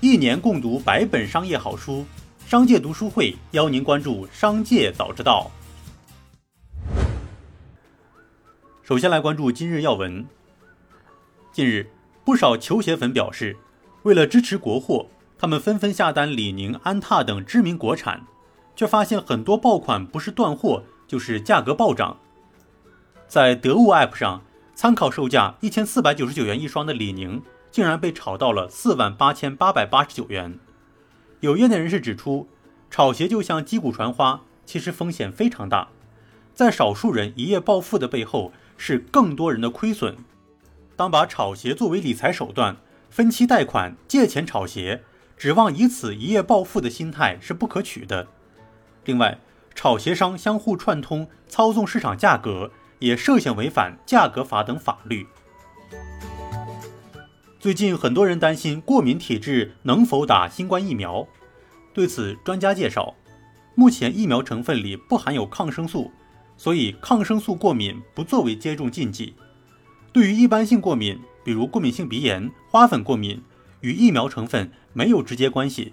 一年共读百本商业好书，商界读书会邀您关注商界早知道。首先来关注今日要闻。近日，不少球鞋粉表示，为了支持国货，他们纷纷下单李宁、安踏等知名国产，却发现很多爆款不是断货，就是价格暴涨。在得物 App 上，参考售价一千四百九十九元一双的李宁，竟然被炒到了四万八千八百八十九元。有业内人士指出，炒鞋就像击鼓传花，其实风险非常大，在少数人一夜暴富的背后。是更多人的亏损。当把炒鞋作为理财手段，分期贷款、借钱炒鞋，指望以此一夜暴富的心态是不可取的。另外，炒鞋商相互串通、操纵市场价格，也涉嫌违反价格法等法律。最近，很多人担心过敏体质能否打新冠疫苗。对此，专家介绍，目前疫苗成分里不含有抗生素。所以，抗生素过敏不作为接种禁忌。对于一般性过敏，比如过敏性鼻炎、花粉过敏，与疫苗成分没有直接关系，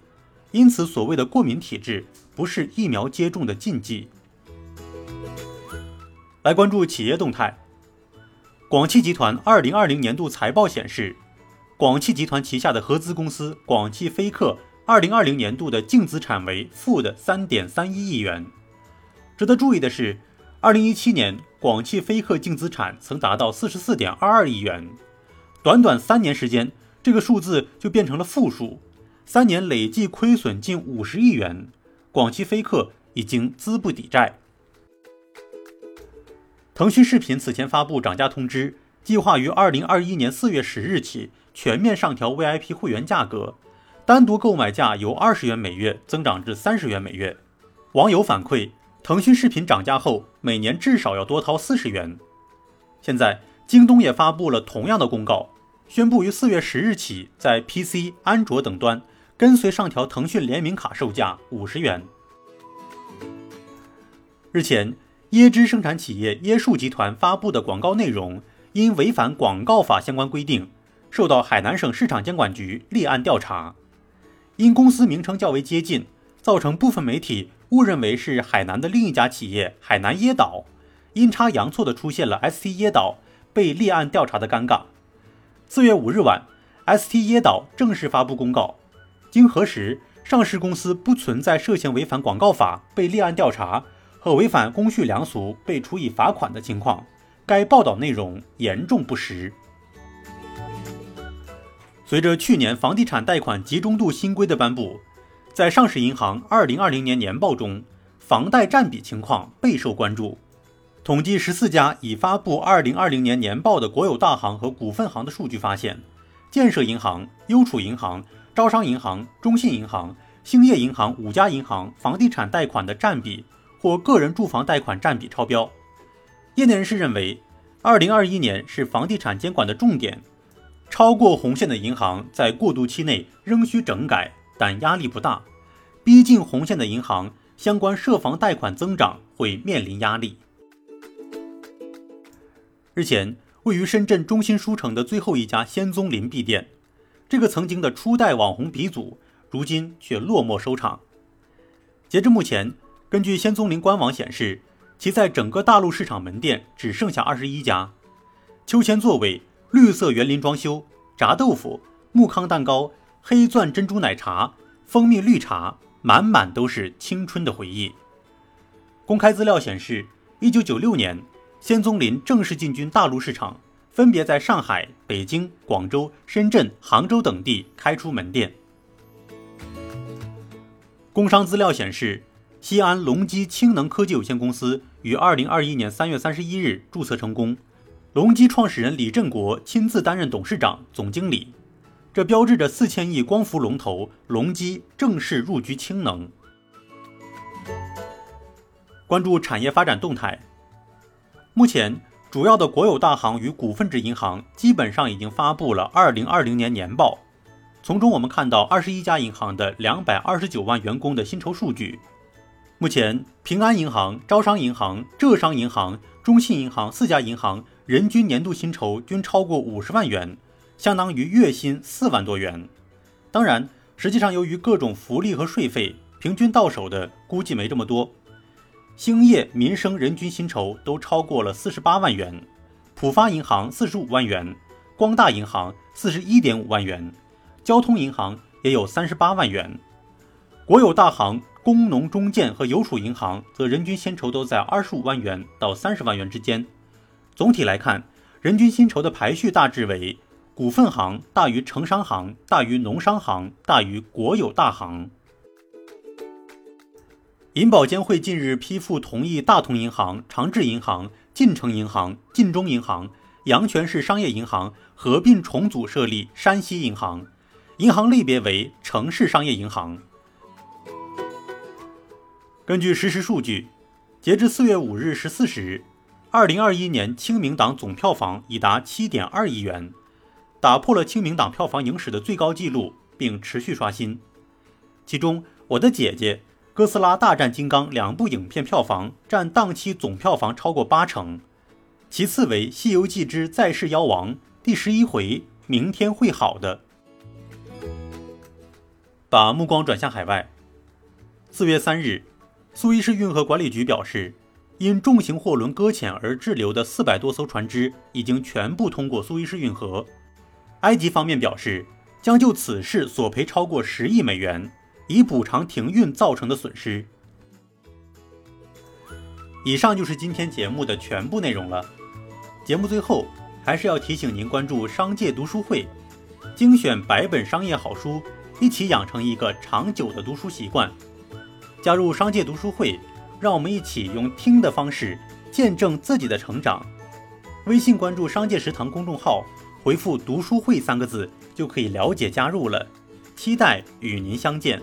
因此所谓的过敏体质不是疫苗接种的禁忌。来关注企业动态。广汽集团二零二零年度财报显示，广汽集团旗下的合资公司广汽菲克二零二零年度的净资产为负的三点三一亿元。值得注意的是。二零一七年，广汽菲克净资产曾达到四十四点二二亿元，短短三年时间，这个数字就变成了负数，三年累计亏损近五十亿元。广汽菲克已经资不抵债。腾讯视频此前发布涨价通知，计划于二零二一年四月十日起全面上调 VIP 会员价格，单独购买价由二十元每月增长至三十元每月。网友反馈。腾讯视频涨价后，每年至少要多掏四十元。现在，京东也发布了同样的公告，宣布于四月十日起，在 PC、安卓等端跟随上调腾讯联名卡售价五十元。日前，椰汁生产企业椰树集团发布的广告内容因违反广告法相关规定，受到海南省市场监管局立案调查。因公司名称较为接近，造成部分媒体。误认为是海南的另一家企业海南椰岛，阴差阳错的出现了 ST 椰岛被立案调查的尴尬。四月五日晚，ST 椰岛正式发布公告，经核实，上市公司不存在涉嫌违反广告法被立案调查和违反公序良俗被处以罚款的情况。该报道内容严重不实。随着去年房地产贷款集中度新规的颁布。在上市银行二零二零年年报中，房贷占比情况备受关注。统计十四家已发布二零二零年年报的国有大行和股份行的数据发现，建设银行、邮储银行、招商银行、中信银行、兴业银行五家银行房地产贷款的占比或个人住房贷款占比超标。业内人士认为，二零二一年是房地产监管的重点，超过红线的银行在过渡期内仍需整改。但压力不大，逼近红线的银行相关涉房贷款增长会面临压力。日前，位于深圳中心书城的最后一家仙踪林闭店，这个曾经的初代网红鼻祖，如今却落寞收场。截至目前，根据仙踪林官网显示，其在整个大陆市场门店只剩下二十一家。秋千座位、绿色园林装修、炸豆腐、木糠蛋糕。黑钻珍珠奶茶、蜂蜜绿茶，满满都是青春的回忆。公开资料显示，一九九六年，仙踪林正式进军大陆市场，分别在上海、北京、广州、深圳、杭州等地开出门店。工商资料显示，西安隆基氢能科技有限公司于二零二一年三月三十一日注册成功，隆基创始人李振国亲自担任董事长、总经理。这标志着四千亿光伏龙头隆基正式入局氢能。关注产业发展动态。目前，主要的国有大行与股份制银行基本上已经发布了二零二零年年报，从中我们看到二十一家银行的两百二十九万员工的薪酬数据。目前，平安银行、招商银行、浙商银行、中信银行四家银行人均年度薪酬均超过五十万元。相当于月薪四万多元。当然，实际上由于各种福利和税费，平均到手的估计没这么多。兴业、民生人均薪酬都超过了四十八万元，浦发银行四十五万元，光大银行四十一点五万元，交通银行也有三十八万元。国有大行、工农中建和邮储银行则人均薪酬都在二十五万元到三十万元之间。总体来看，人均薪酬的排序大致为：股份行大于城商行，大于农商行，大于国有大行。银保监会近日批复同意大同银行、长治银行、晋城银行、晋中银行、阳泉市商业银行合并重组设立山西银行，银行类别为城市商业银行。根据实时数据，截至四月五日十四时，二零二一年清明档总票房已达七点二亿元，打破了清明档票房影史的最高纪录，并持续刷新。其中，《我的姐姐》《哥斯拉大战金刚》两部影片票房占档期总票房超过八成，其次为《西游记之再世妖王》第十一回“明天会好的”。把目光转向海外，四月三日。苏伊士运河管理局表示，因重型货轮搁浅而滞留的四百多艘船只已经全部通过苏伊士运河。埃及方面表示，将就此事索赔超过十亿美元，以补偿停运造成的损失。以上就是今天节目的全部内容了。节目最后还是要提醒您关注商界读书会，精选百本商业好书，一起养成一个长久的读书习惯。加入商界读书会，让我们一起用听的方式见证自己的成长。微信关注“商界食堂”公众号，回复“读书会”三个字就可以了解加入了。期待与您相见。